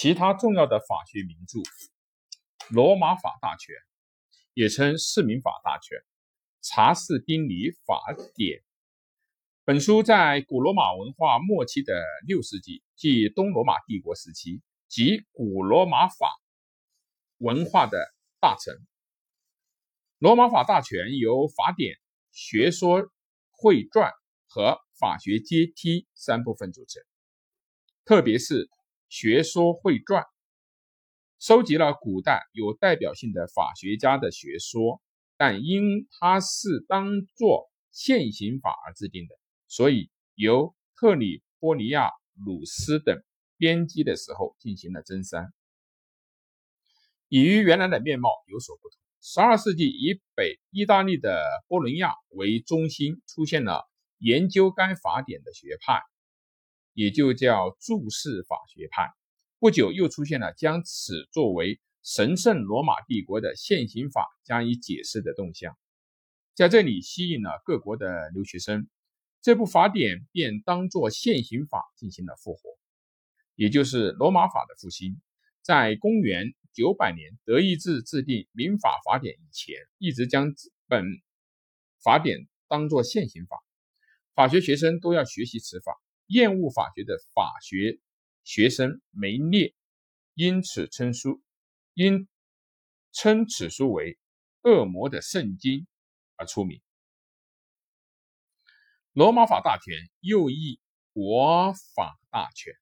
其他重要的法学名著，《罗马法大全》也称《市民法大全》，《查士丁尼法典》。本书在古罗马文化末期的六世纪，即东罗马帝国时期，即古罗马法文化的大成。《罗马法大全》由法典、学说汇传和法学阶梯三部分组成，特别是。学说汇传收集了古代有代表性的法学家的学说，但因它是当作现行法而制定的，所以由特里波尼亚、鲁斯等编辑的时候进行了增删，已与原来的面貌有所不同。十二世纪以北意大利的波伦亚为中心，出现了研究该法典的学派。也就叫注释法学派。不久又出现了将此作为神圣罗马帝国的现行法加以解释的动向，在这里吸引了各国的留学生。这部法典便当作现行法进行了复活，也就是罗马法的复兴。在公元九百年德意志制定民法法典以前，一直将本法典当作现行法，法学学生都要学习此法。厌恶法学的法学学生梅列因此称书，因称此书为“恶魔的圣经”而出名。罗马法大全又译国法大全，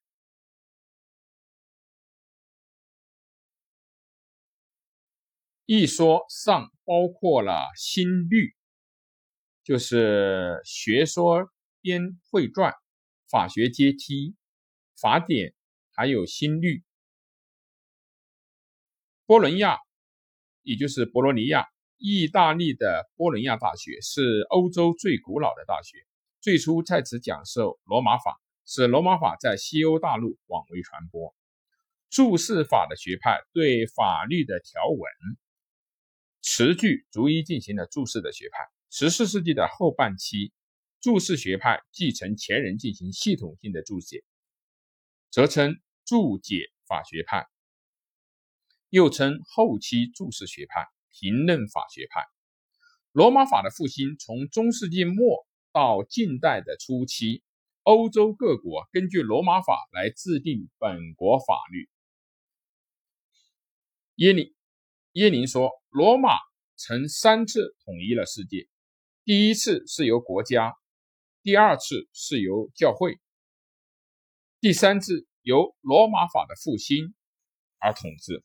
一说上包括了新律，就是学说编会传。法学阶梯、法典，还有新律。波伦亚，也就是博罗尼亚，意大利的波伦亚大学是欧洲最古老的大学，最初在此讲授罗马法，使罗马法在西欧大陆广为传播。注释法的学派对法律的条文、词句逐一进行了注释的学派。十四世纪的后半期。注释学派继承前人进行系统性的注解，则称注解法学派，又称后期注释学派、评论法学派。罗马法的复兴从中世纪末到近代的初期，欧洲各国根据罗马法来制定本国法律。耶林耶林说，罗马曾三次统一了世界，第一次是由国家。第二次是由教会，第三次由罗马法的复兴而统治。